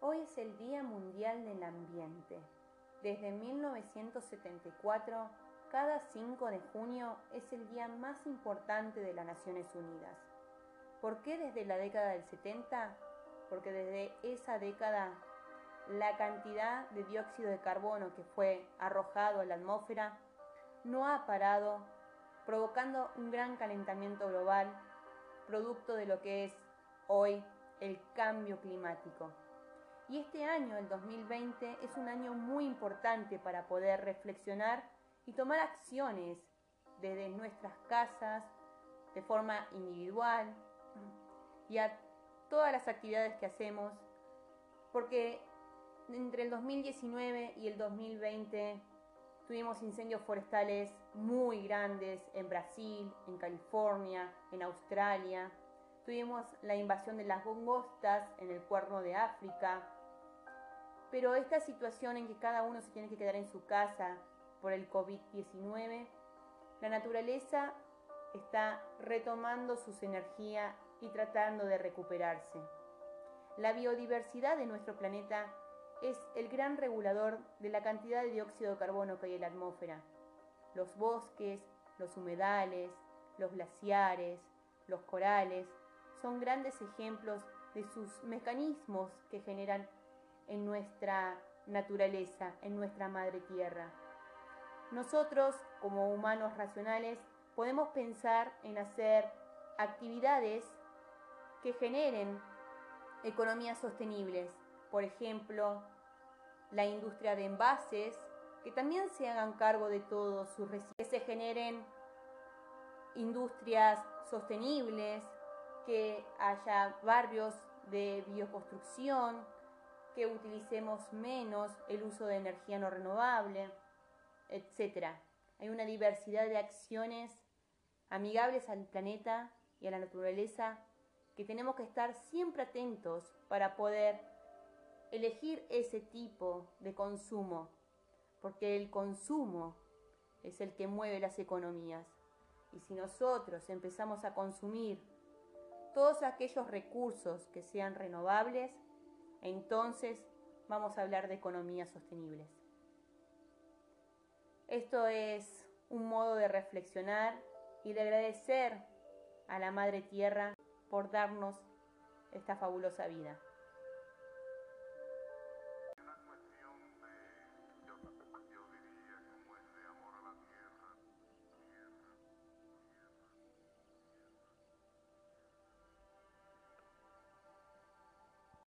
Hoy es el Día Mundial del Ambiente. Desde 1974, cada 5 de junio es el día más importante de las Naciones Unidas. ¿Por qué desde la década del 70? Porque desde esa década la cantidad de dióxido de carbono que fue arrojado a la atmósfera no ha parado, provocando un gran calentamiento global, producto de lo que es hoy el cambio climático. Y este año, el 2020, es un año muy importante para poder reflexionar y tomar acciones desde nuestras casas, de forma individual, y a todas las actividades que hacemos, porque entre el 2019 y el 2020 tuvimos incendios forestales muy grandes en Brasil, en California, en Australia, tuvimos la invasión de las gongostas en el cuerno de África, pero esta situación en que cada uno se tiene que quedar en su casa por el COVID-19, la naturaleza está retomando sus energías y tratando de recuperarse. La biodiversidad de nuestro planeta es el gran regulador de la cantidad de dióxido de carbono que hay en la atmósfera. Los bosques, los humedales, los glaciares, los corales son grandes ejemplos de sus mecanismos que generan en nuestra naturaleza, en nuestra madre tierra. Nosotros, como humanos racionales, podemos pensar en hacer actividades que generen economías sostenibles. Por ejemplo, la industria de envases, que también se hagan cargo de todos sus residuos, que se generen industrias sostenibles, que haya barrios de bioconstrucción, utilicemos menos el uso de energía no renovable, etc. Hay una diversidad de acciones amigables al planeta y a la naturaleza que tenemos que estar siempre atentos para poder elegir ese tipo de consumo, porque el consumo es el que mueve las economías. Y si nosotros empezamos a consumir todos aquellos recursos que sean renovables, entonces vamos a hablar de economías sostenibles. Esto es un modo de reflexionar y de agradecer a la Madre Tierra por darnos esta fabulosa vida.